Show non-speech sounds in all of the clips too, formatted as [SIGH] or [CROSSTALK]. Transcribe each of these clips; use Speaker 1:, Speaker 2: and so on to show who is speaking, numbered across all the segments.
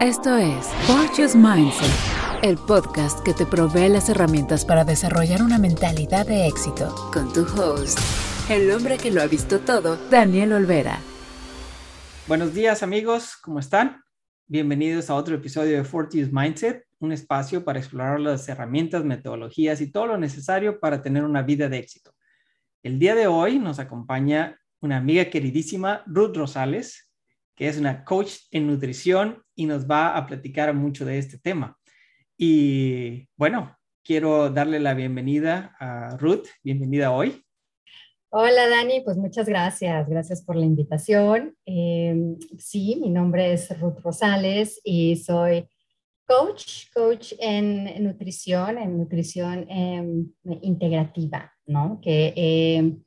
Speaker 1: Esto es Fortune's Mindset, el podcast que te provee las herramientas para desarrollar una mentalidad de éxito. Con tu host, el hombre que lo ha visto todo, Daniel Olvera.
Speaker 2: Buenos días amigos, ¿cómo están? Bienvenidos a otro episodio de Fortune's Mindset, un espacio para explorar las herramientas, metodologías y todo lo necesario para tener una vida de éxito. El día de hoy nos acompaña una amiga queridísima, Ruth Rosales, que es una coach en nutrición y nos va a platicar mucho de este tema. Y bueno, quiero darle la bienvenida a Ruth. Bienvenida hoy.
Speaker 3: Hola Dani, pues muchas gracias. Gracias por la invitación. Em, sí, mi nombre es Ruth Rosales y soy coach, coach en nutrición, en nutrición em, integrativa, ¿no? Que em,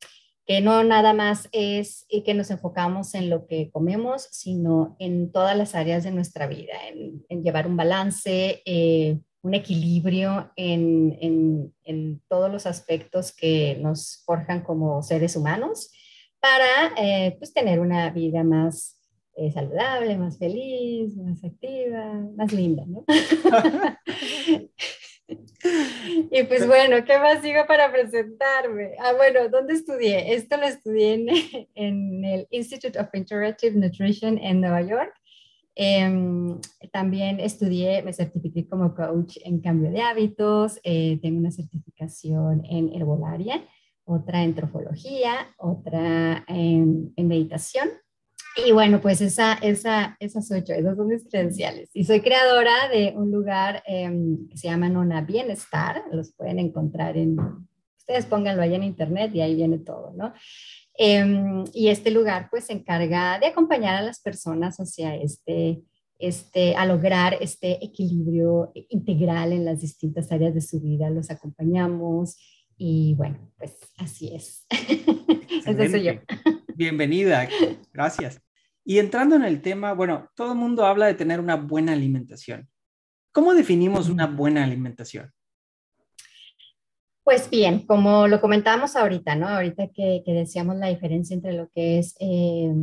Speaker 3: que no nada más es que nos enfocamos en lo que comemos, sino en todas las áreas de nuestra vida, en, llevar un balance, eh, un equilibrio en, todos los aspectos que nos forjan como seres humanos para eh, pues, tener una vida más eh, saludable, más feliz, más activa, más linda, ¿no? [LAUGHS] [LAUGHS] Y pues bueno, ¿qué más digo para presentarme? Ah, bueno, ¿dónde estudié? Esto lo estudié en, [LAUGHS] en el Institute of Interactive Nutrition en Nueva York. Em, también estudié, me certifiqué como coach en cambio de hábitos, eh, tengo una certificación en herbolaria, otra en trofología, otra en, en meditación y bueno, pues esa, esa, esas ocho, esas son mis credenciales. Y soy creadora de un lugar em, que se llama Nona Bienestar. Los pueden encontrar en, ustedes pónganlo ahí en internet y ahí viene todo, ¿no? Em, y este lugar pues se encarga de acompañar a las personas hacia este, este, a lograr este equilibrio integral en las distintas áreas de su vida. Los acompañamos y bueno, pues así es. [LAUGHS] Eso soy yo.
Speaker 2: Bienvenida, [LAUGHS] gracias. Y entrando en el tema, bueno, todo el mundo habla de tener una buena alimentación. ¿Cómo definimos una buena alimentación?
Speaker 3: Pues bien, como lo comentábamos ahorita, ¿no? Ahorita que, decíamos la diferencia entre lo que es eh,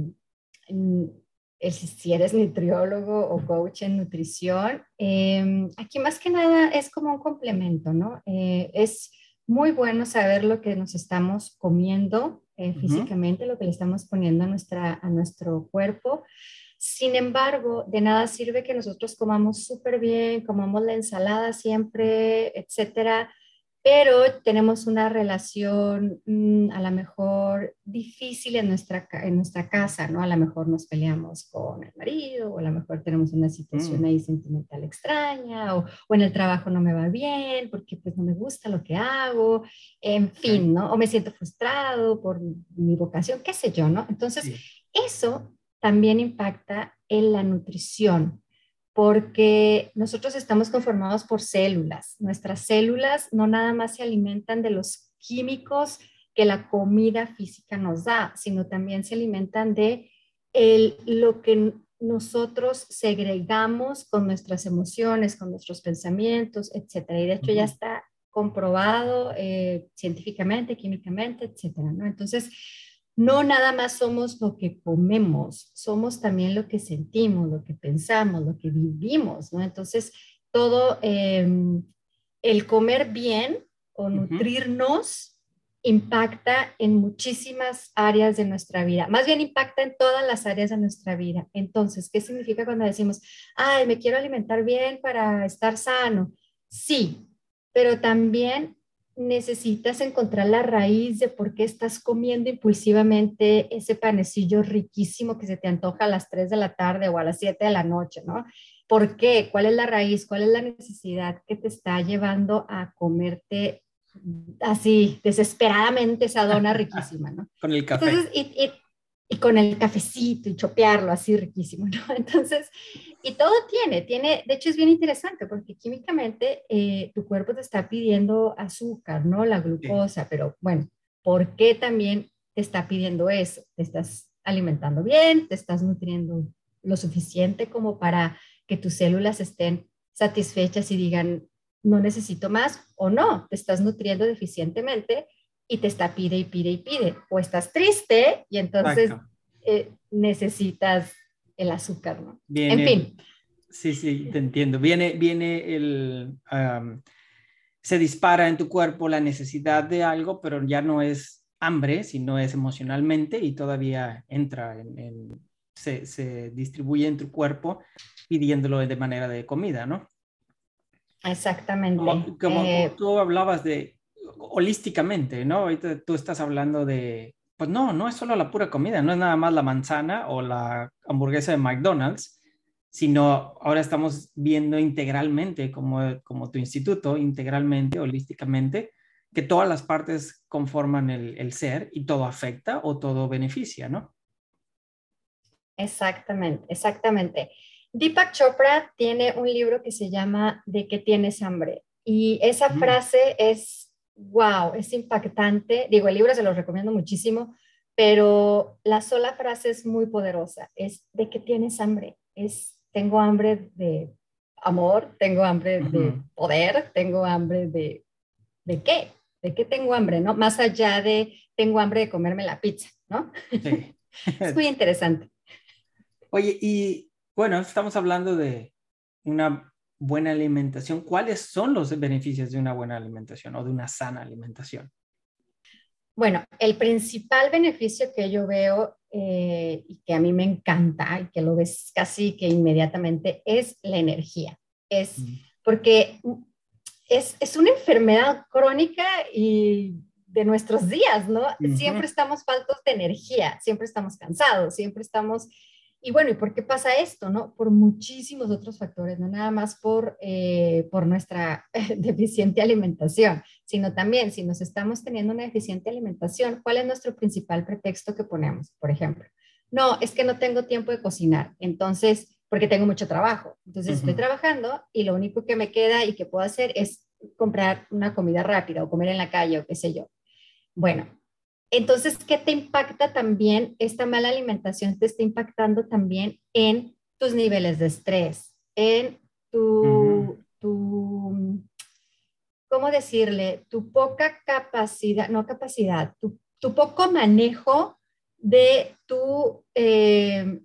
Speaker 3: si eres nutriólogo o coach en nutrición, eh, aquí más que nada es como un complemento, ¿no? Eh, es muy bueno saber lo que nos estamos comiendo eh, físicamente, lo que le estamos poniendo a, nuestra, a nuestro cuerpo. Sin embargo, de nada sirve que nosotros comamos súper bien, comamos la ensalada siempre, etcétera, pero tenemos una relación mm, a lo mejor difícil en nuestra, en nuestra casa, ¿no? A lo mejor nos peleamos con el marido, o a lo mejor tenemos una situación mm. ahí sentimental extraña, o, o, en el trabajo no me va bien porque pues no me gusta lo que hago, en fin, ¿no? O me siento frustrado por mi vocación, qué sé yo, ¿no? Entonces, eso también impacta en la nutrición, porque nosotros estamos conformados por células. Nuestras células no nada más se alimentan de los químicos que la comida física nos da, sino también se alimentan de el, lo que nosotros segregamos con nuestras emociones, con nuestros pensamientos, etcétera. Y de hecho ya está comprobado eh, científicamente, químicamente, etcétera. ¿no? Entonces, no nada más somos lo que comemos, somos también lo que sentimos, lo que pensamos, lo que vivimos, ¿no? Entonces, todo em, el comer bien o nutrirnos impacta en muchísimas áreas de nuestra vida, más bien impacta en todas las áreas de nuestra vida. Entonces, ¿qué significa cuando decimos, ay, me quiero alimentar bien para estar sano? Sí, pero también necesitas encontrar la raíz de por qué estás comiendo impulsivamente ese panecillo riquísimo que se te antoja a las 3 de la tarde o a las 7 de la noche, ¿no? ¿Por qué? ¿Cuál es la raíz? ¿Cuál es la necesidad que te está llevando a comerte así desesperadamente esa dona riquísima, ¿no? [LAUGHS]
Speaker 2: Con el café.
Speaker 3: y, y con el cafecito y chopearlo así riquísimo, ¿no? [LAUGHS] Entonces, y todo tiene, tiene, de hecho es bien interesante porque químicamente eh, tu cuerpo te está pidiendo azúcar, ¿no? La glucosa, pero bueno, ¿por qué también te está pidiendo eso? Te estás alimentando bien, te estás nutriendo lo suficiente como para que tus células estén satisfechas y digan, no necesito más o no, te estás nutriendo deficientemente y te está pide y pide y pide. O estás triste y entonces eh, necesitas el azúcar, ¿no?
Speaker 2: en fin. Sí, sí, te entiendo. Viene, viene el, se dispara en tu cuerpo la necesidad de algo, pero ya no es hambre, sino es emocionalmente y todavía entra en, se, se, distribuye en tu cuerpo pidiéndolo de manera de comida, ¿no?
Speaker 3: Exactamente.
Speaker 2: Como, eh, tú hablabas de holísticamente, ¿no? Ahorita tú estás hablando de, pues no, no es solo la pura comida, no es nada más la manzana o la hamburguesa de McDonald's, sino ahora estamos viendo integralmente, como, como tu instituto, integralmente, holísticamente, que todas las partes conforman el, el ser y todo afecta o todo beneficia, ¿no?
Speaker 3: Exactamente, exactamente. Deepak Chopra tiene un libro que se llama ¿De qué tienes hambre? Y esa mm. frase es, wow, es impactante. Digo, el libro se lo recomiendo muchísimo, pero la sola frase es muy poderosa. Es ¿de qué tienes hambre? Es tengo hambre de amor, tengo hambre de poder, tengo hambre de, ¿de qué? ¿De qué tengo hambre? ¿No? Más allá de tengo hambre de comerme la pizza, ¿no? Sí. [LAUGHS] es muy interesante.
Speaker 2: Oye, y bueno, estamos hablando de una buena alimentación. ¿Cuáles son los beneficios de una buena alimentación o de una sana alimentación?
Speaker 3: Bueno, el principal beneficio que yo veo eh, y que a mí me encanta y que lo ves casi que inmediatamente es la energía. Es porque es, es, una enfermedad crónica y de nuestros días, ¿no? Siempre estamos faltos de energía, siempre estamos cansados, siempre estamos y bueno, ¿y por qué pasa esto? No? Por muchísimos otros factores, no nada más por, eh, por nuestra [LAUGHS] deficiente alimentación, sino también si nos estamos teniendo una deficiente alimentación, ¿cuál es nuestro principal pretexto que ponemos? Por ejemplo, no, es que no tengo tiempo de cocinar, entonces, porque tengo mucho trabajo, entonces estoy trabajando y lo único que me queda y que puedo hacer es comprar una comida rápida o comer en la calle o qué sé yo. Bueno, entonces, ¿qué te impacta también? Esta mala alimentación te está impactando también en tus niveles de estrés, en tu, tu ¿cómo decirle? Tu poca capacidad, no capacidad, tu, poco manejo de tu, eh,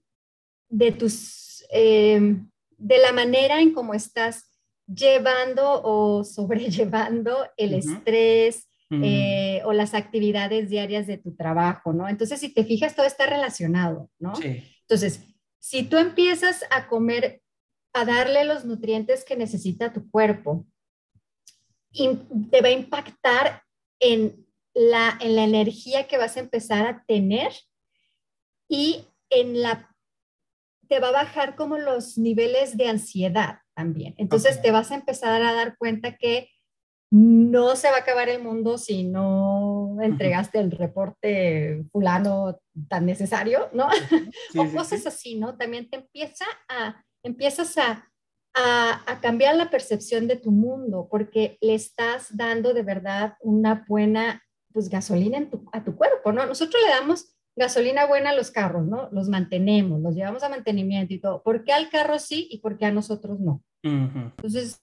Speaker 3: de tus, eh, de la manera en cómo estás llevando o [LAUGHS] sobrellevando el estrés, eh, o las actividades diarias de tu trabajo, ¿no? Entonces, si te fijas, todo está relacionado, ¿no? Sí. Entonces, si tú empiezas a comer, a darle los nutrientes que necesita tu cuerpo, te va a impactar en la, en la energía que vas a empezar a tener y en la te va a bajar como los niveles de ansiedad también. Entonces te vas a empezar a dar cuenta que no se va a acabar el mundo si no entregaste el reporte fulano tan necesario, ¿no? [LAUGHS] o cosas así, ¿no? También te empieza a, empiezas a, a, cambiar la percepción de tu mundo porque le estás dando de verdad una buena, pues, gasolina en tu, a tu cuerpo, ¿no? Nosotros le damos gasolina buena a los carros, ¿no? Los mantenemos, los llevamos a mantenimiento y todo. ¿Por qué al carro sí y por qué a nosotros no? Entonces,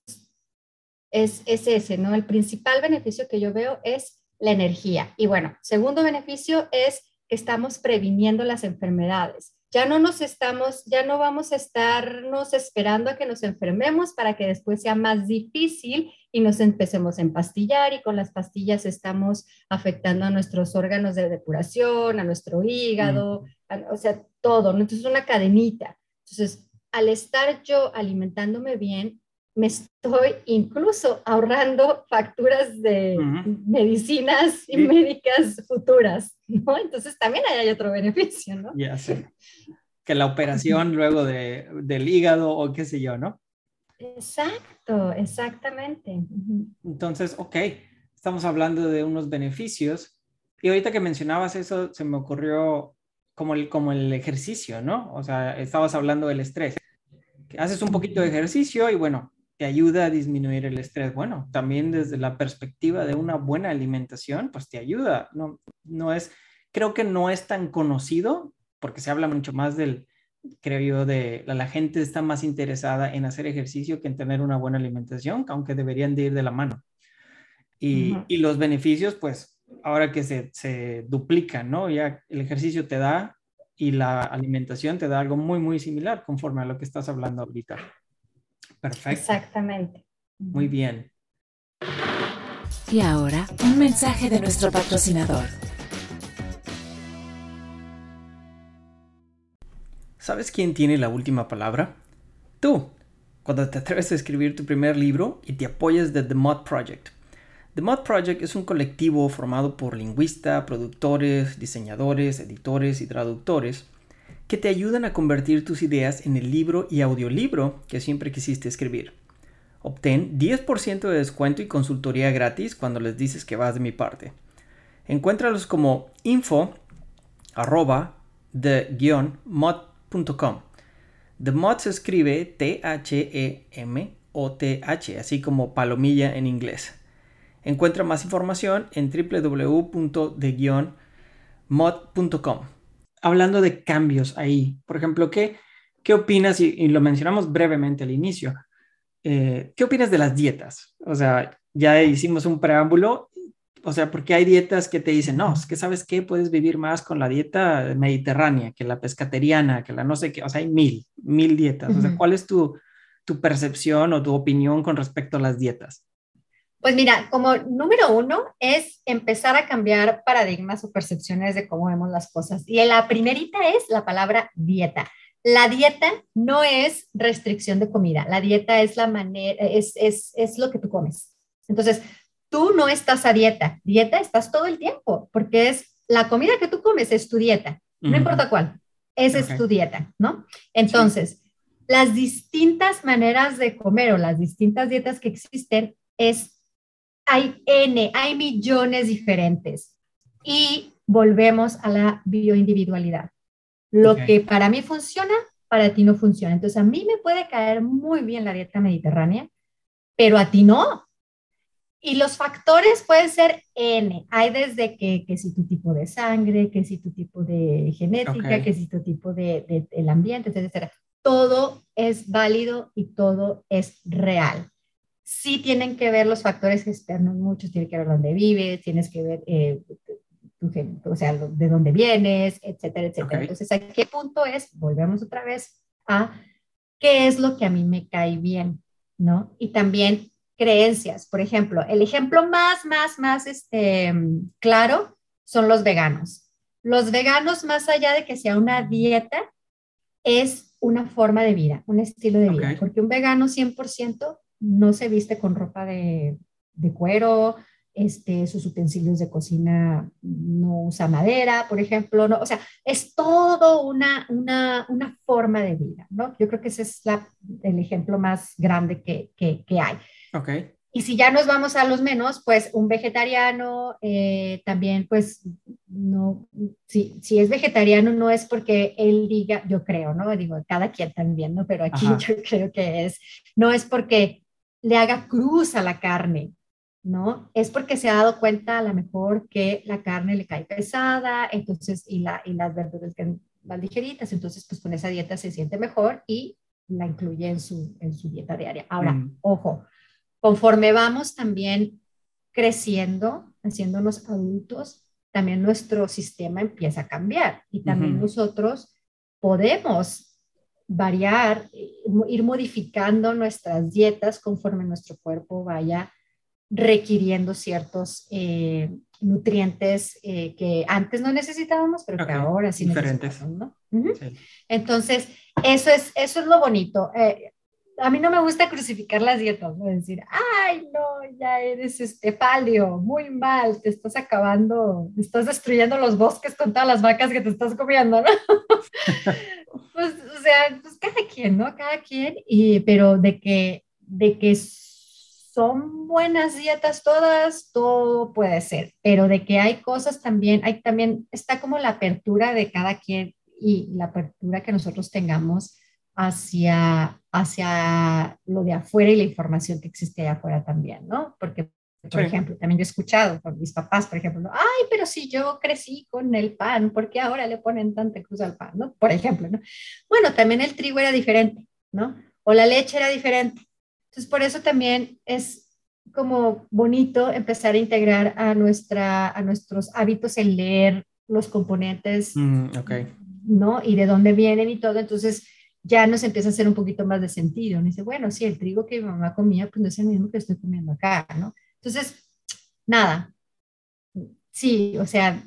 Speaker 3: es, ese, ¿no? El principal beneficio que yo veo es la energía. Y bueno, segundo beneficio es que estamos previniendo las enfermedades. Ya no nos estamos, ya no vamos a estarnos esperando a que nos enfermemos para que después sea más difícil y nos empecemos a empastillar y con las pastillas estamos afectando a nuestros órganos de depuración, a nuestro hígado, o sea, todo, ¿no? Entonces es una cadenita. Entonces, al estar yo alimentándome bien, me estoy incluso ahorrando facturas de medicinas y médicas futuras, ¿no? Entonces también hay otro beneficio, ¿no?
Speaker 2: Ya sé. Que la operación luego de, del hígado o qué sé yo, ¿no?
Speaker 3: Exacto, exactamente.
Speaker 2: Entonces, ok, estamos hablando de unos beneficios. Y ahorita que mencionabas eso, se me ocurrió como el, como el ejercicio, ¿no? O sea, estabas hablando del estrés. Haces un poquito de ejercicio y bueno, te ayuda a disminuir el estrés. Bueno, también desde la perspectiva de una buena alimentación, pues te ayuda. No, no es, creo que no es tan conocido porque se habla mucho más del, creo yo, de la, gente está más interesada en hacer ejercicio que en tener una buena alimentación, aunque deberían de ir de la mano. Y, y los beneficios, pues ahora que se, se duplican, ¿no? Ya el ejercicio te da y la alimentación te da algo muy, muy similar conforme a lo que estás hablando ahorita. Perfecto.
Speaker 3: Exactamente.
Speaker 2: Muy bien.
Speaker 1: Y ahora, un mensaje de nuestro patrocinador.
Speaker 2: ¿Sabes quién tiene la última palabra? Tú, cuando te atreves a escribir tu primer libro y te apoyas de The Mod Project. The Mod Project es un colectivo formado por lingüistas, productores, diseñadores, editores y traductores que te ayudan a convertir tus ideas en el libro y audiolibro que siempre quisiste escribir. Obtén 10% de descuento y consultoría gratis cuando les dices que vas de mi parte. Encuéntralos como info arroba the-mod.com. The Mod se escribe T-H-E-M-O-T-H, así como palomilla en inglés. Encuentra más información en www.the-mod.com. Hablando de cambios ahí, por ejemplo, ¿qué, qué opinas? Y, lo mencionamos brevemente al inicio. Eh, ¿Qué opinas de las dietas? O sea, ya hicimos un preámbulo o sea, porque hay dietas que te dicen, no, es que sabes qué, puedes vivir más con la dieta mediterránea que la pescateriana, que la no sé qué, o sea, hay mil, mil dietas. O sea, ¿cuál es tu, tu percepción o tu opinión con respecto a las dietas?
Speaker 3: Pues mira, como número uno es empezar a cambiar paradigmas o percepciones de cómo vemos las cosas. Y la primerita es la palabra dieta. La dieta no es restricción de comida, la dieta es la manera, es, es, es lo que tú comes. Entonces, tú no estás a dieta. Dieta estás todo el tiempo, porque es la comida que tú comes es tu dieta, no importa cuál, esa es tu dieta, ¿no? Entonces, las distintas maneras de comer o las distintas dietas que existen es, hay N, hay millones diferentes y volvemos a la bioindividualidad. Lo que para mí funciona, para ti no funciona. Entonces, a mí me puede caer muy bien la dieta mediterránea, pero a ti no. Y los factores pueden ser N. Hay desde que, que si tu tipo de sangre, que si tu tipo de genética, que si tu tipo de, de, el ambiente, etcétera. Todo es válido y todo es real. Sí tienen que ver los factores externos, muchos tienen que ver dónde vives, tienes que ver eh, o sea, de dónde vienes, etcétera, etcétera. Entonces, ¿a qué punto es? Volvemos otra vez a qué es lo que a mí me cae bien, ¿no? Y también creencias. Por ejemplo, el ejemplo más, más, más este, claro son los veganos. Los veganos, más allá de que sea una dieta, es una forma de vida, un estilo de vida, porque un vegano 100% no se viste con ropa de, de cuero, este, sus utensilios de cocina no usa madera, por ejemplo, no, o sea, es todo una, una, una forma de vida, ¿no? Yo creo que ese es la, el ejemplo más grande que, que, que hay.
Speaker 2: Okay.
Speaker 3: Y si ya nos vamos a los menos, pues un vegetariano eh, también, pues no, si, si, es vegetariano no es porque él diga, yo creo, ¿no? Digo, cada quien también, ¿no? Pero aquí [LAUGHS] yo creo que es, no es porque le haga cruz a la carne, ¿no? Es porque se ha dado cuenta a lo mejor que la carne le cae pesada, entonces, y, la, y las verduras que van ligeritas, entonces pues con esa dieta se siente mejor y la incluye en su, en su dieta diaria. Ahora, mm. ojo, conforme vamos también creciendo, haciéndonos adultos, también nuestro sistema empieza a cambiar y también nosotros podemos variar, ir modificando nuestras dietas conforme nuestro cuerpo vaya requiriendo ciertos eh, nutrientes eh, que antes no necesitábamos, pero que ahora sí necesitamos. ¿no? Entonces, eso es, eso es lo bonito. Eh, a mí no me gusta crucificar las dietas, ¿no? Decir, ay, no, ya eres este palio, muy mal, te estás acabando, estás destruyendo los bosques con todas las vacas que te estás comiendo, ¿no? [LAUGHS] pues, o sea, pues cada quien, ¿no? Cada quien, y, pero de que, de que son buenas dietas todas, todo puede ser, pero de que hay cosas también, hay también, está como la apertura de cada quien y la apertura que nosotros tengamos hacia, hacia lo de afuera y la información que existe allá afuera también, ¿no? Porque, por ejemplo, también yo he escuchado con mis papás, por ejemplo, ay, pero si yo crecí con el pan, ¿por qué ahora le ponen tanta cruz al pan, ¿no? Por ejemplo, ¿no? Bueno, también el trigo era diferente, ¿no? O la leche era diferente. Entonces, por eso también es como bonito empezar a integrar a, nuestra, a nuestros hábitos el leer los componentes,
Speaker 2: mm,
Speaker 3: ¿no? Y de dónde vienen y todo. Entonces, ya nos empieza a hacer un poquito más de sentido. dice, bueno, sí, el trigo que mi mamá comía, pues no es el mismo que estoy comiendo acá, ¿no? Entonces, nada, sí, o sea,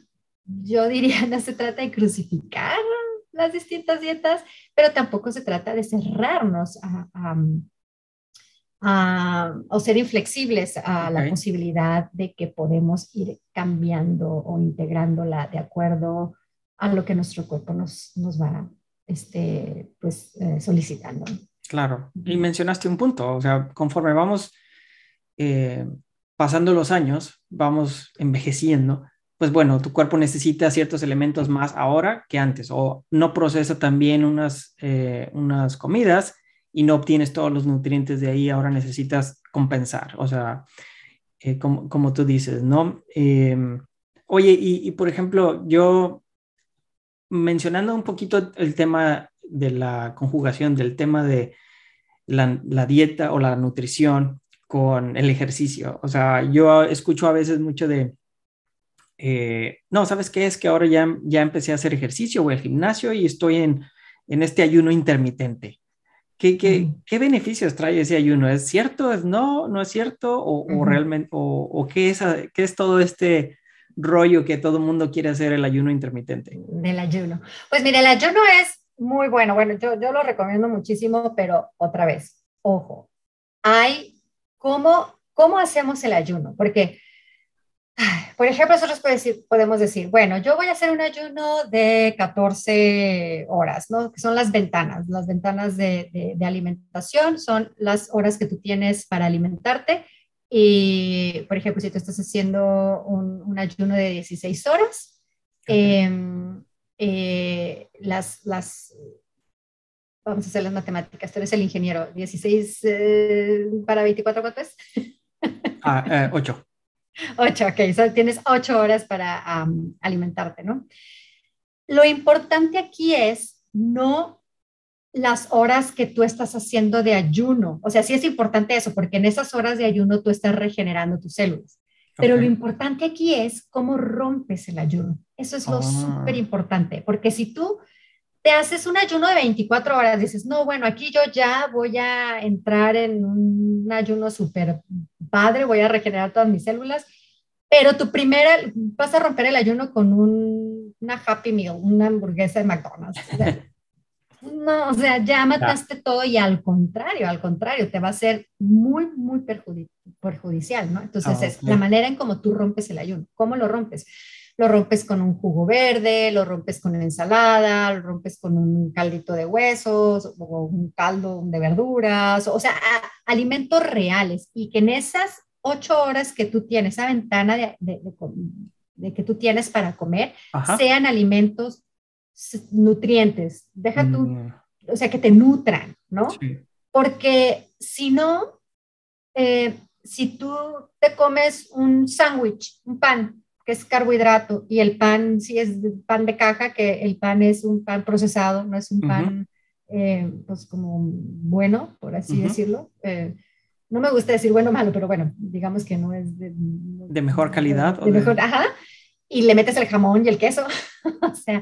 Speaker 3: yo diría, [LAUGHS] no se trata de crucificar las distintas dietas, pero tampoco se trata de cerrarnos a, o ser inflexibles a la posibilidad de que podemos ir cambiando o integrándola de acuerdo a lo que nuestro cuerpo nos, nos va este, pues, eh, solicitando.
Speaker 2: Claro, y mencionaste un punto, o sea, conforme vamos eh, pasando los años, vamos envejeciendo, pues bueno, tu cuerpo necesita ciertos elementos más ahora que antes, o no procesa también unas, eh, unas comidas y no obtienes todos los nutrientes de ahí, ahora necesitas compensar, o sea, eh, como, como, tú dices, ¿no? Em, oye, y, por ejemplo, yo mencionando un poquito el tema de la conjugación, del tema de la, la dieta o la nutrición con el ejercicio, o sea, yo escucho a veces mucho de eh, no, ¿sabes qué? Es que ahora ya, ya empecé a hacer ejercicio, voy al gimnasio y estoy en, en este ayuno intermitente. ¿Qué, qué, ¿Qué, beneficios trae ese ayuno? ¿Es cierto? ¿Es no? ¿No es cierto? ¿O, o realmente, o, o qué, es, qué es todo este rollo que todo mundo quiere hacer el ayuno intermitente?
Speaker 3: Del ayuno. Pues mire, el ayuno es muy bueno. Bueno, yo, yo lo recomiendo muchísimo, pero otra vez, ojo, hay cómo, cómo hacemos el ayuno, porque por ejemplo, nosotros podemos decir, bueno, yo voy a hacer un ayuno de 14 horas, ¿no? Que son las ventanas. Las ventanas de, alimentación son las horas que tú tienes para alimentarte. Y, por ejemplo, si tú estás haciendo un, ayuno de 16 horas, em, eh, las, las, vamos a hacer las matemáticas, tú eres el ingeniero, 16 eh, para 24, ¿cuánto es? [LAUGHS]
Speaker 2: Ah, 8. Eh,
Speaker 3: Ocho, ok, tienes ocho horas para alimentarte, ¿no? Lo importante aquí es no las horas que tú estás haciendo de ayuno. O sea, sí es importante eso, porque en esas horas de ayuno tú estás regenerando tus células. Pero lo importante aquí es cómo rompes el ayuno. Eso es lo ah. súper importante, porque si tú te haces un ayuno de 24 horas, dices, no, bueno, aquí yo ya voy a entrar en un ayuno súper padre, voy a regenerar todas mis células, pero tu primera, vas a romper el ayuno con un, una Happy Meal, una hamburguesa de McDonald's. No, o sea, ya mataste todo y al contrario, al contrario, te va a ser muy, muy perjudicial, ¿no? Entonces, ah, es la manera en cómo tú rompes el ayuno. ¿Cómo lo rompes? lo rompes con un jugo verde, lo rompes con una ensalada, lo rompes con un caldito de huesos o un caldo de verduras, o sea, alimentos reales y que en esas ocho horas que tú tienes, esa ventana de, de, que tú tienes para comer, sean alimentos nutrientes, deja tú, mm. o sea, que te nutran, ¿no? Porque si no, eh, si tú te comes un sándwich, un pan, que es carbohidrato, y el pan sí es pan de caja, que el pan es un pan procesado, no es un pan, eh, pues como bueno, por así decirlo. Eh, no me gusta decir bueno o malo, pero bueno, digamos que no es de,
Speaker 2: de mejor calidad.
Speaker 3: De, mejor, ajá. Y le metes el jamón y el queso. [LAUGHS] o sea,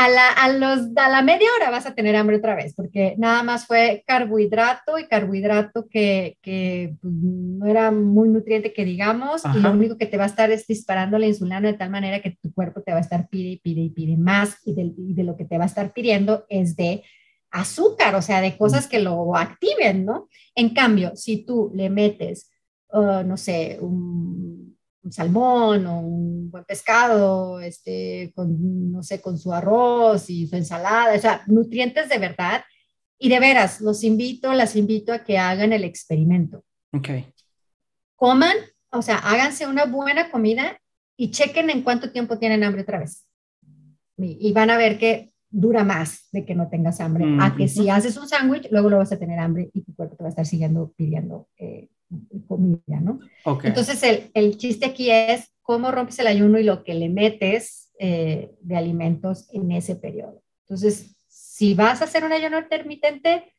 Speaker 3: a la, a, los, a la media hora vas a tener hambre otra vez, porque nada más fue carbohidrato y carbohidrato que, que pues, no era muy nutriente que digamos, y lo único que te va a estar es disparando la insulina de tal manera que tu cuerpo te va a estar pide y pide y pide más, y de, de lo que te va a estar pidiendo es de azúcar, o sea, de cosas que lo activen, ¿no? En cambio, si tú le metes, uh, no sé, un un salmón o un buen pescado, este, con, no sé, con su arroz y su ensalada, o sea, nutrientes de verdad. Y de veras, los invito, las invito a que hagan el experimento.
Speaker 2: Ok.
Speaker 3: Coman, o sea, háganse una buena comida y chequen en cuánto tiempo tienen hambre otra vez. Y, van a ver que dura más de que no tengas hambre, a que si haces un sándwich, luego lo vas a tener hambre y tu cuerpo te va a estar siguiendo pidiendo eh, comida, ¿no? Entonces, el, el, chiste aquí es cómo rompes el ayuno y lo que le metes eh, de alimentos en ese periodo. Entonces, si vas a hacer un ayuno intermitente,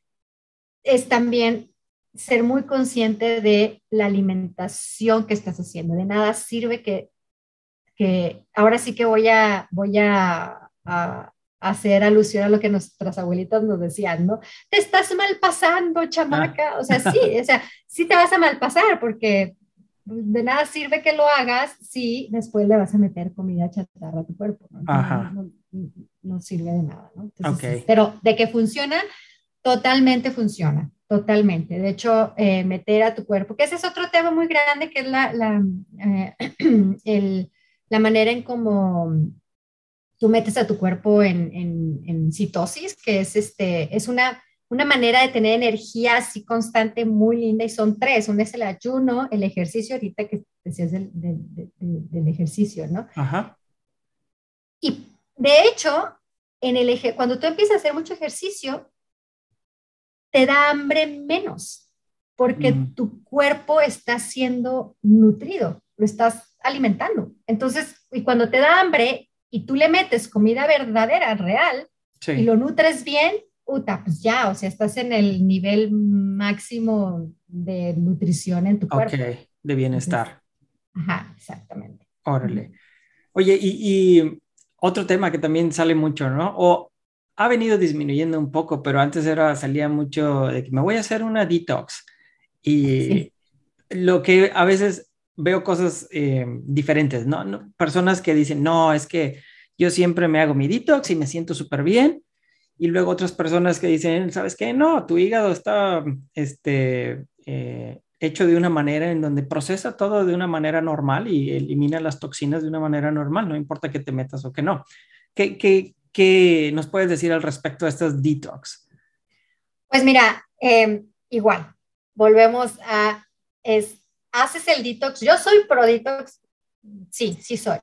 Speaker 3: es también ser muy consciente de la alimentación que estás haciendo. De nada sirve que, que ahora sí que voy a, voy a, a hacer alusión a lo que nuestras abuelitas nos decían, ¿no? Te estás mal pasando, chamaca. O sea, sí, o sea, sí te vas a mal pasar porque de nada sirve que lo hagas si después le vas a meter comida chatarra a tu cuerpo. ¿no? Ajá. No, sirve de nada, ¿no? Pero de que funciona, totalmente funciona, totalmente. De hecho, eh, meter a tu cuerpo, que ese es otro tema muy grande, que es la, la, eh, [CLEARS THROAT] el, la manera en cómo tú metes a tu cuerpo en, en, citosis, que es, este, es una, una manera de tener energía así constante muy linda y son tres. Uno es el ayuno, el ejercicio, ahorita que decías del, del, del, ejercicio, ¿no? Ajá. Y de hecho, en el eje, cuando tú empiezas a hacer mucho ejercicio, te da hambre menos, porque tu cuerpo está siendo nutrido, lo estás alimentando. Entonces, y cuando te da hambre, y tú le metes comida verdadera, real, y lo nutres bien, puta, pues ya, o sea, estás en el nivel máximo de nutrición en tu cuerpo. Ok,
Speaker 2: de bienestar.
Speaker 3: ajá, exactamente.
Speaker 2: Órale. Oye, y, otro tema que también sale mucho, ¿no? O ha venido disminuyendo un poco, pero antes era, salía mucho de que me voy a hacer una detox. Y lo que a veces veo cosas eh, diferentes, ¿no? Personas que dicen, no, es que yo siempre me hago mi detox y me siento súper bien. Y luego otras personas que dicen, ¿sabes qué? No, tu hígado está este, eh, hecho de una manera en donde procesa todo de una manera normal y elimina las toxinas de una manera normal, no importa que te metas o que no. ¿Qué, qué, qué nos puedes decir al respecto de estas detox?
Speaker 3: Pues mira, em, igual, volvemos a, es, haces el detox. Yo soy pro detox, sí, sí soy,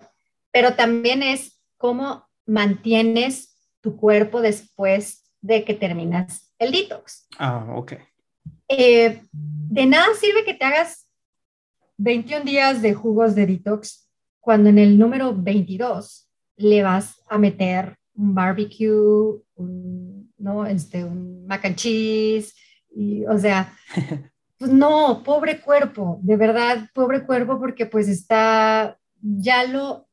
Speaker 3: pero también es cómo mantienes tu cuerpo después de que terminas el detox.
Speaker 2: Ah, ok.
Speaker 3: Eh, de nada sirve que te hagas 21 días de jugos de detox cuando en el número 22 le vas a meter un barbecue, un, ¿no? este, un mac and cheese, y, o sea, [LAUGHS] pues no, pobre cuerpo, de verdad, pobre cuerpo, porque pues está, ya lo,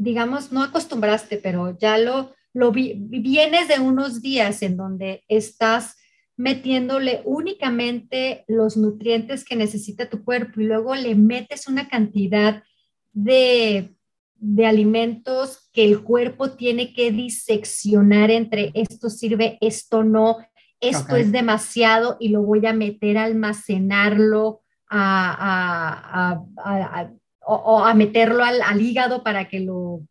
Speaker 3: digamos, no acostumbraste, pero ya lo, lo vienes de unos días en donde estás metiéndole únicamente los nutrientes que necesita tu cuerpo y luego le metes una cantidad de, de alimentos que el cuerpo tiene que diseccionar entre esto sirve, esto no, esto es demasiado y lo voy a meter a almacenarlo, a, o, a meterlo al, hígado para que lo,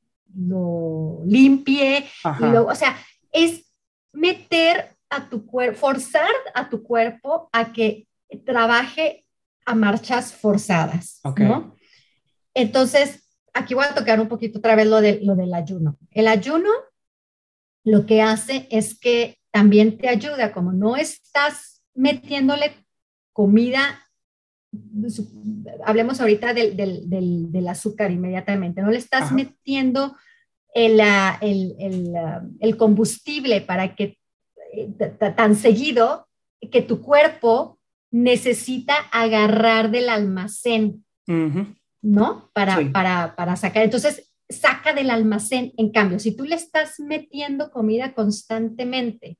Speaker 3: limpie. o sea, es meter a tu cuerpo, forzar a tu cuerpo a que trabaje a marchas forzadas, ¿no? Entonces, aquí voy a tocar un poquito otra vez lo, de, lo del ayuno. El ayuno lo que hace es que también te ayuda, como no estás metiéndole comida, hablemos ahorita del, del, del, azúcar inmediatamente, no le estás metiendo el, el, el, combustible para que eh, tan seguido que tu cuerpo necesita agarrar del almacén, ¿no? Para, para, para sacar. Entonces, saca del almacén. En cambio, si tú le estás metiendo comida constantemente,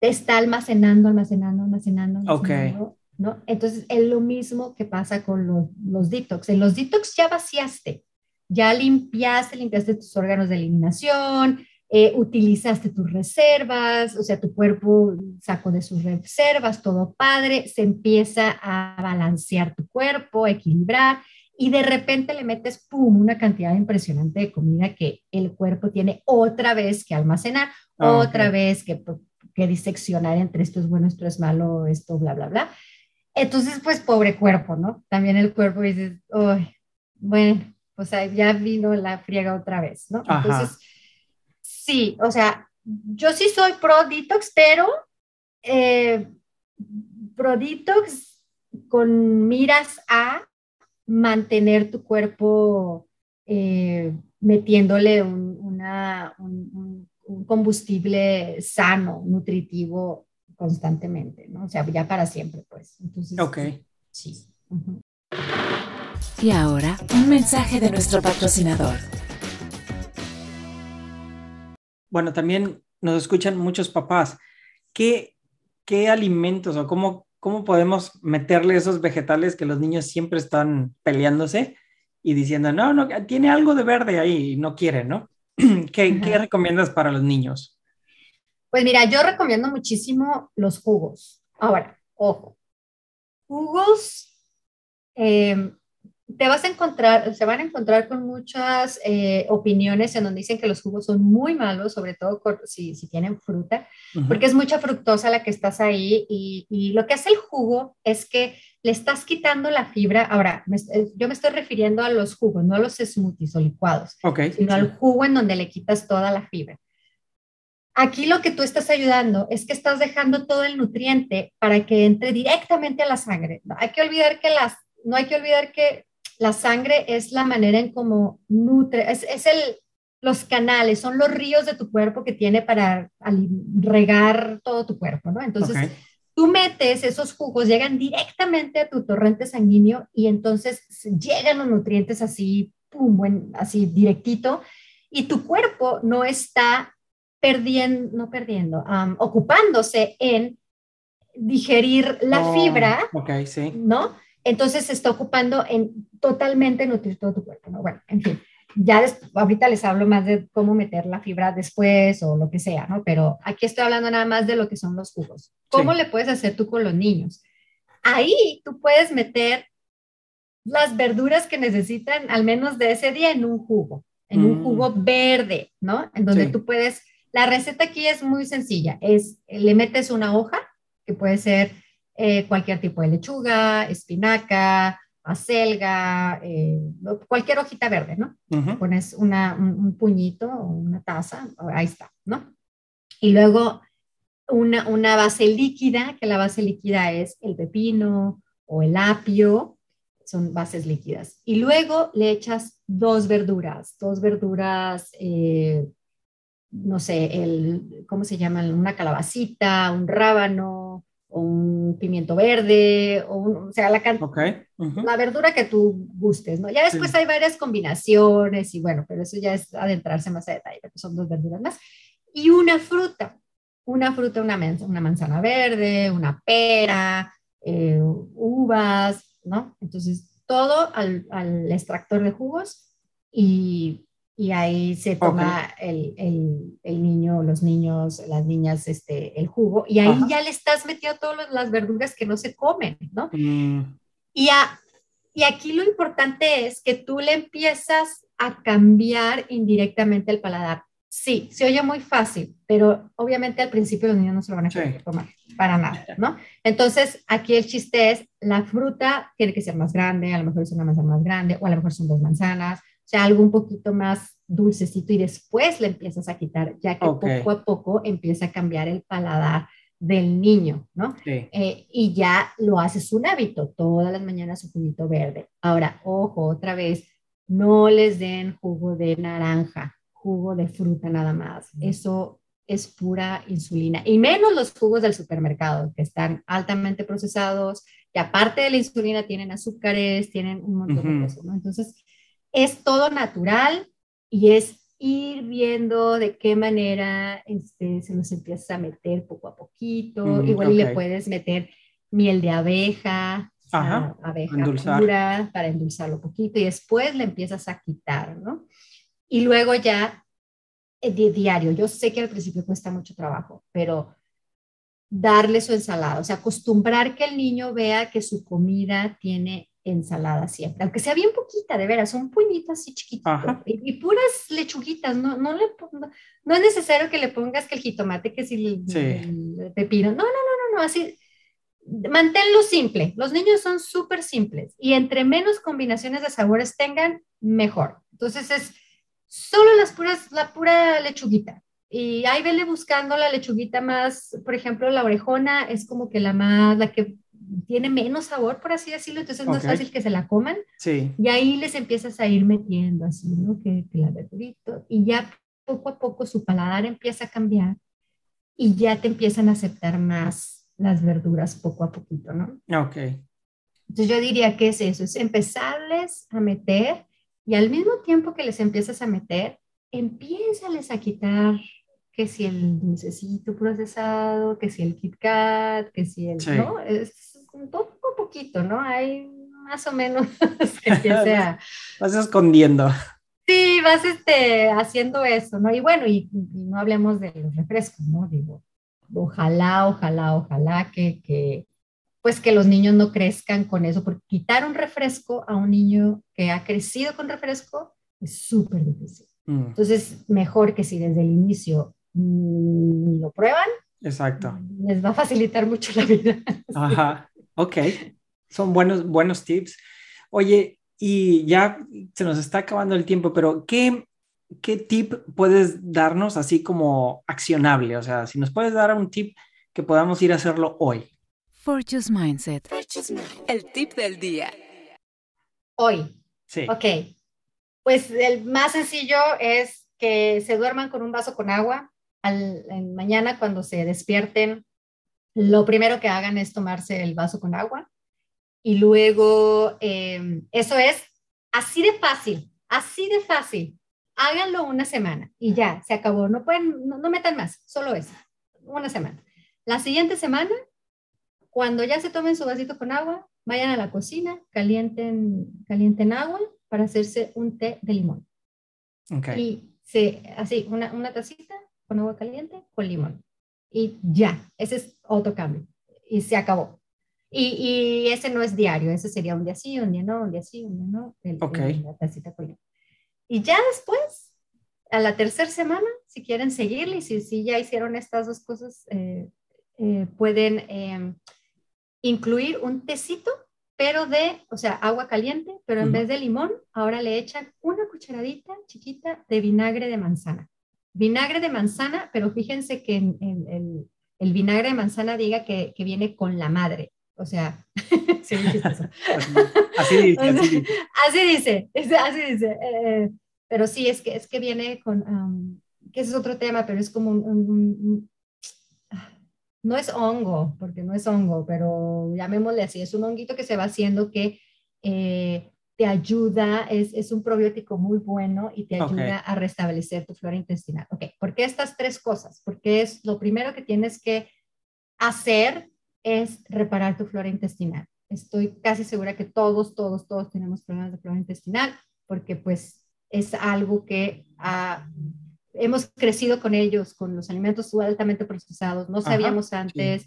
Speaker 3: te está almacenando, almacenando, almacenando. almacenando ¿no? Entonces, es lo mismo que pasa con los, los detox. En los detox ya vaciaste, ya limpiaste, limpiaste tus órganos de eliminación, eh, utilizaste tus reservas, o sea, tu cuerpo sacó de sus reservas, todo padre, se empieza a balancear tu cuerpo, equilibrar y de repente le metes, ¡pum!, una cantidad impresionante de comida que el cuerpo tiene otra vez que almacenar, ah, otra vez que, que diseccionar entre esto es bueno, esto es malo, esto, bla, bla, bla. Entonces, pues, pobre cuerpo, ¿no? También el cuerpo dice, uy, bueno, pues ya vino la friega otra vez, ¿no? Entonces, sí, o sea, yo sí soy pro detox, pero eh, pro detox con miras a mantener tu cuerpo eh, metiéndole un, combustible sano, nutritivo constantemente, ¿no? O sea, ya para siempre, pues. Entonces,
Speaker 2: ok.
Speaker 3: Sí.
Speaker 1: Y ahora, un mensaje de nuestro patrocinador.
Speaker 2: bueno, también nos escuchan muchos papás. ¿Qué, qué alimentos o cómo, cómo podemos meterle esos vegetales que los niños siempre están peleándose y diciendo, no, no, tiene algo de verde ahí y no quiere, ¿no? [CLEARS THROAT] ¿Qué, ¿Qué recomiendas para los niños?
Speaker 3: Pues mira, yo recomiendo muchísimo los jugos. Ahora, ojo, jugos, eh, te vas a encontrar, se van a encontrar con muchas eh, opiniones en donde dicen que los jugos son muy malos, sobre todo si, si tienen fruta, porque es mucha fructosa la que estás ahí y, y, lo que hace el jugo es que le estás quitando la fibra. Ahora, eh, yo me estoy refiriendo a los jugos, no a los smoothies o licuados, sino al jugo en donde le quitas toda la fibra. Aquí lo que tú estás ayudando es que estás dejando todo el nutriente para que entre directamente a la sangre. No hay que olvidar que las, no hay que olvidar que la sangre es la manera en cómo nutre, es, es el, los canales, son los ríos de tu cuerpo que tiene para regar todo tu cuerpo, ¿no? Entonces, tú metes esos jugos, llegan directamente a tu torrente sanguíneo y entonces llegan los nutrientes así, pum, buen, así directito, y tu cuerpo no está perdiendo, no perdiendo, ocupándose en digerir la oh, fibra,
Speaker 2: okay, sí.
Speaker 3: ¿no? Entonces se está ocupando en totalmente nutrir todo tu cuerpo, ¿no? Bueno, en fin, ya ahorita les hablo más de cómo meter la fibra después o lo que sea, ¿no? Pero aquí estoy hablando nada más de lo que son los jugos. ¿Cómo le puedes hacer tú con los niños? Ahí tú puedes meter las verduras que necesitan al menos de ese día en un jugo, en un mm. jugo verde, ¿no? En donde tú puedes la receta aquí es muy sencilla. Es, le metes una hoja, que puede ser eh, cualquier tipo de lechuga, espinaca, acelga, eh, cualquier hojita verde, ¿no? Pones una, un, puñito o una taza, ahí está, ¿no? Y luego una, una base líquida, que la base líquida es el pepino o el apio, son bases líquidas. Y luego le echas dos verduras, dos verduras eh, no sé, el, ¿cómo se llama? Una calabacita, un rábano, un pimiento verde, o, o sea, la, la verdura que tú gustes, ¿no? Ya después hay varias combinaciones y bueno, pero eso ya es adentrarse más a detalle, pero son dos verduras más. Y una fruta, una fruta, una, una manzana verde, una pera, eh, uvas, ¿no? Entonces, todo al, al extractor de jugos y y ahí se toma el, el, el, niño, los niños, las niñas, este, el jugo, y ahí ya le estás metiendo todas las verduras que no se comen, ¿no? Mm. Y, a, y aquí lo importante es que tú le empiezas a cambiar indirectamente el paladar. Sí, se oye muy fácil, pero obviamente al principio los niños no se lo van a querer tomar para nada, ¿no? Entonces, aquí el chiste es, la fruta tiene que ser más grande, a lo mejor es una manzana más grande, o a lo mejor son dos manzanas, sea, algo un poquito más dulcecito y después le empiezas a quitar, ya que poco a poco empieza a cambiar el paladar del niño, ¿no? Eh, y ya lo haces un hábito, todas las mañanas su juguito verde. Ahora, ojo, otra vez, no les den jugo de naranja, jugo de fruta nada más. Eso es pura insulina. Y menos los jugos del supermercado, que están altamente procesados, y aparte de la insulina tienen azúcares, tienen un montón de cosas, ¿no? Entonces, es todo natural y es ir viendo de qué manera este, se nos empieza a meter poco a poquito. Mm, Igual le puedes meter miel de abeja, abeja pura para endulzarlo poquito y después le empiezas a quitar, ¿no? Y luego ya eh, de diario, yo sé que al principio cuesta mucho trabajo, pero darle su ensalada, o sea, acostumbrar que el niño vea que su comida tiene ensalada siempre, aunque sea bien poquita, de veras, un puñito así chiquito y, puras lechuguitas, no, no, le, no, es necesario que le pongas que el jitomate, que si el, pepino, no, no, no, no, no, así, manténlo simple, los niños son súper simples y entre menos combinaciones de sabores tengan, mejor. Entonces es solo las puras, la pura lechuguita. Y ahí vele buscando la lechuguita más, por ejemplo, la orejona es como que la más, la que tiene menos sabor, por así decirlo, entonces no es fácil que se la coman.
Speaker 2: Sí.
Speaker 3: Y ahí les empiezas a ir metiendo así, ¿no? Que, que la verdurito. Y ya poco a poco su paladar empieza a cambiar y ya te empiezan a aceptar más las verduras poco a poquito, ¿no?
Speaker 2: Ok.
Speaker 3: Entonces yo diría que es eso, es empezarles a meter y al mismo tiempo que les empiezas a meter, empiézales a quitar que si el dulcecito procesado, que si el Kit Kat, que si el, ¿no? Es un poco poquito, ¿no? Hay más o menos [LAUGHS] que [LAUGHS] sea.
Speaker 2: Vas escondiendo.
Speaker 3: Sí, vas este, haciendo eso, ¿no? Y bueno, y, no hablemos de los refrescos, ¿no? Digo, ojalá, ojalá, ojalá que, que, pues que los niños no crezcan con eso, porque quitar un refresco a un niño que ha crecido con refresco es súper difícil. Mm. Entonces, mejor que si desde el inicio mm, lo prueban.
Speaker 2: Exacto.
Speaker 3: Les va a facilitar mucho la vida. [LAUGHS]
Speaker 2: Ajá, ok. Son buenos, buenos tips. Oye, y ya se nos está acabando el tiempo, pero ¿qué, qué tip puedes darnos así como accionable? O sea, si nos puedes dar un tip que podamos ir a hacerlo hoy.
Speaker 1: Fortune's Mindset. El tip del día.
Speaker 3: Hoy. Sí. Ok. Pues el más sencillo es que se duerman con un vaso con agua. Al, mañana cuando se despierten, lo primero que hagan es tomarse el vaso con agua y luego, em, eso es así de fácil, así de fácil. Háganlo una semana y ya, se acabó. No pueden, no, metan más, solo eso, una semana. La siguiente semana, cuando ya se tomen su vasito con agua, vayan a la cocina, calienten, calienten agua para hacerse un té de limón. Okay. Y se, así, una, una tacita con agua caliente con limón. Y ya, ese es otro cambio. Y se acabó. Y, ese no es diario, ese sería un día sí, un día no, un día sí, un día no.
Speaker 2: ok.
Speaker 3: y ya después, a la tercera semana, si quieren seguirle, y si, si ya hicieron estas dos cosas, eh, eh, pueden em, incluir un tecito, pero de, o sea, agua caliente, pero en vez de limón, ahora le echan una cucharadita chiquita de vinagre de manzana. Vinagre de manzana, pero fíjense que el, el vinagre de manzana diga que, que, viene con la madre. O sea, [LAUGHS]
Speaker 2: sí, [LAUGHS] así dice, así dice.
Speaker 3: Así dice, así dice. Eh, pero sí, es que, es que viene con, que ese es otro tema, pero es como un, no es hongo, porque no es hongo, pero llamémosle así, es un honguito que se va haciendo que eh, te ayuda, es, es, un probiótico muy bueno y te ayuda a restablecer tu flora intestinal. Ok, ¿por qué estas tres cosas? Porque es lo primero que tienes que hacer es reparar tu flora intestinal. Estoy casi segura que todos, todos, todos tenemos problemas de flora intestinal porque pues es algo que hemos crecido con ellos, con los alimentos altamente procesados, no sabíamos antes.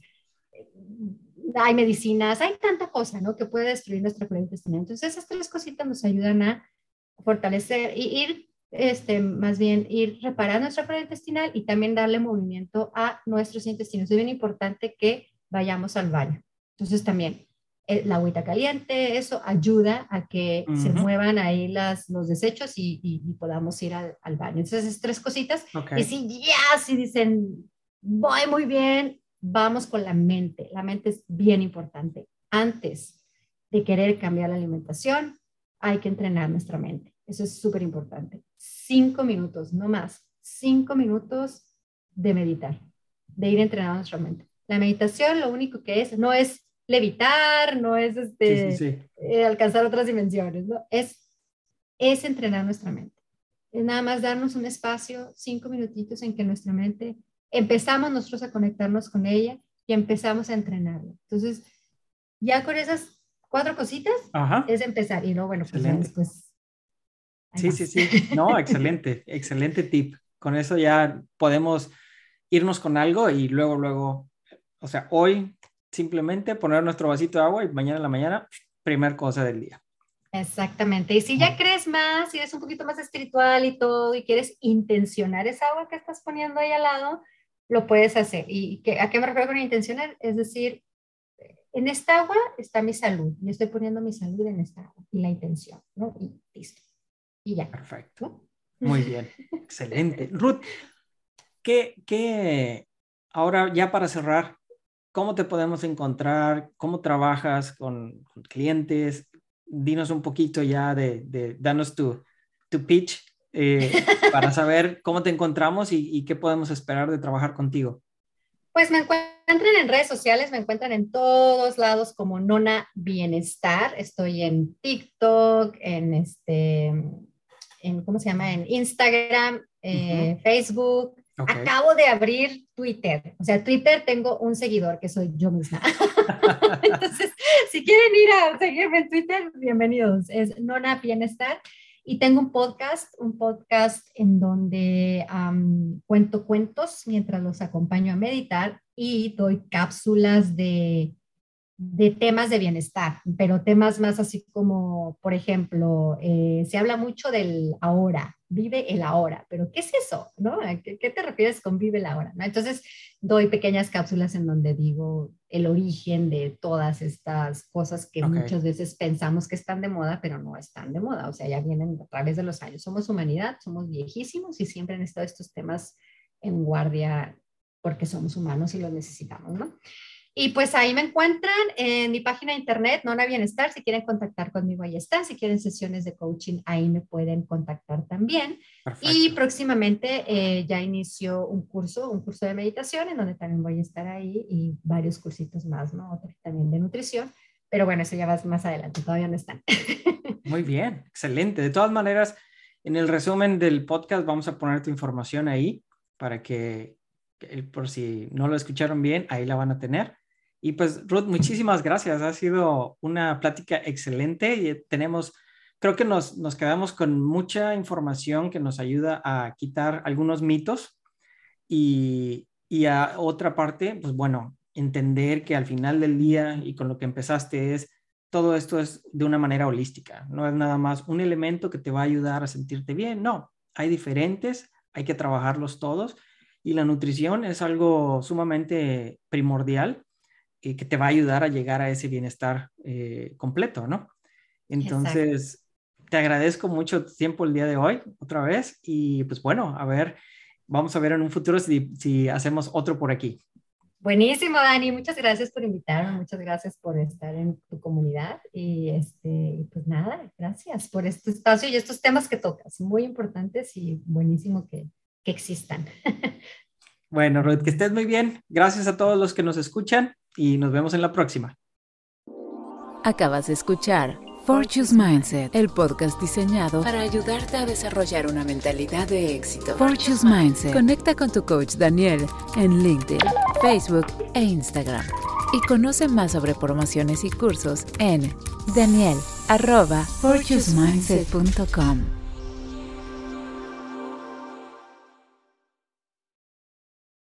Speaker 3: Hay medicinas, hay tanta cosa, ¿no? Que puede destruir nuestra flora intestinal. Entonces, esas tres cositas nos ayudan a fortalecer y ir, este, más bien, ir reparando nuestra flora intestinal y también darle movimiento a nuestros intestinos. Es bien importante que vayamos al baño. Entonces también eh, la agüita caliente, eso ayuda a que se muevan ahí las, los desechos y, podamos ir al, baño. Entonces, es tres cositas. Y si ya, si dicen, voy muy bien, vamos con la mente. La mente es bien importante. Antes de querer cambiar la alimentación, hay que entrenar nuestra mente. Eso es súper importante. Cinco minutos, no más. Cinco minutos de meditar, de ir entrenando nuestra mente. La meditación lo único que es, no es levitar, no es este, eh, alcanzar otras dimensiones, ¿no? Es, es entrenar nuestra mente. Es nada más darnos un espacio, cinco minutitos en que nuestra mente, empezamos nosotros a conectarnos con ella y empezamos a entrenarla. Entonces, ya con esas cuatro cositas, es empezar. Y no, bueno, pues después.
Speaker 2: Sí, sí, sí. No, [LAUGHS] excelente, excelente tip. Con eso ya podemos irnos con algo y luego, luego o sea, hoy simplemente poner nuestro vasito de agua y mañana en la mañana, primer cosa del día.
Speaker 3: Exactamente. Y si ya crees más, si eres un poquito más espiritual y todo, y quieres intencionar esa agua que estás poniendo ahí al lado, lo puedes hacer. ¿Y a qué me refiero con intencionar? Es decir, en esta agua está mi salud. Yo estoy poniendo mi salud en esta agua y la intención, ¿no? Y listo. Y ya.
Speaker 2: Perfecto. Muy [LAUGHS] bien. Excelente. Ruth, ¿qué, qué, ahora ya para cerrar, ¿Cómo te podemos encontrar? ¿Cómo trabajas con, clientes? Dinos un poquito ya de, de danos tu, tu pitch eh, [LAUGHS] para saber cómo te encontramos y, qué podemos esperar de trabajar contigo.
Speaker 3: Pues me encuentran en redes sociales, me encuentran en todos lados como Nona Bienestar. Estoy en TikTok, en este, en, ¿cómo se llama? En Instagram, eh, Facebook Acabo de abrir Twitter. O sea, Twitter tengo un seguidor que soy yo misma. [LAUGHS] Entonces, si quieren ir a seguirme en Twitter, bienvenidos. Es Nona Bienestar. Y tengo un podcast, un podcast en donde cuento cuentos mientras los acompaño a meditar y doy cápsulas de de temas de bienestar, pero temas más así como, por ejemplo, eh, se habla mucho del ahora, vive el ahora, pero ¿qué es eso? ¿No? ¿Qué, te refieres con vive el ahora? ¿no? Entonces, doy pequeñas cápsulas en donde digo el origen de todas estas cosas que muchas veces pensamos que están de moda, pero no están de moda, o sea, ya vienen a través de los años. Somos humanidad, somos viejísimos y siempre han estado estos temas en guardia porque somos humanos y los necesitamos, ¿no? Y pues ahí me encuentran en mi página de internet, Nona Bienestar. Si quieren contactar conmigo, ahí está. Si quieren sesiones de coaching, ahí me pueden contactar también. Y próximamente eh, ya inició un curso, un curso de meditación, en donde también voy a estar ahí y varios cursitos más, ¿no? Otro también de nutrición. Pero bueno, eso ya va más adelante, todavía no están. [LAUGHS]
Speaker 2: Muy bien, excelente. De todas maneras, en el resumen del podcast vamos a poner tu información ahí para que, por si no lo escucharon bien, ahí la van a tener. Y pues, Ruth, muchísimas gracias. Ha sido una plática excelente y tenemos, creo que nos, nos quedamos con mucha información que nos ayuda a quitar algunos mitos y, y a otra parte, pues bueno, entender que al final del día y con lo que empezaste es, todo esto es de una manera holística, no es nada más un elemento que te va a ayudar a sentirte bien, no, hay diferentes, hay que trabajarlos todos y la nutrición es algo sumamente primordial que te va a ayudar a llegar a ese bienestar eh, completo, ¿no? Entonces, te agradezco mucho tiempo el día de hoy, otra vez, y pues bueno, a ver, vamos a ver en un futuro si, si hacemos otro por aquí.
Speaker 3: Buenísimo, Dani. Muchas gracias por invitarme, muchas gracias por estar en tu comunidad y este, pues nada, gracias por este espacio y estos temas que tocas, muy importantes y buenísimo que, que existan. [LAUGHS]
Speaker 2: Bueno, Ruth, que estés muy bien. Gracias a todos los que nos escuchan y nos vemos en la próxima.
Speaker 1: Acabas de escuchar Fortune's Mindset, el podcast diseñado para ayudarte a desarrollar una mentalidad de éxito. Fortune's Mindset. Conecta con tu coach Daniel en LinkedIn, Facebook e Instagram. Y conoce más sobre promociones y cursos en daniel.fortunesmindset.com.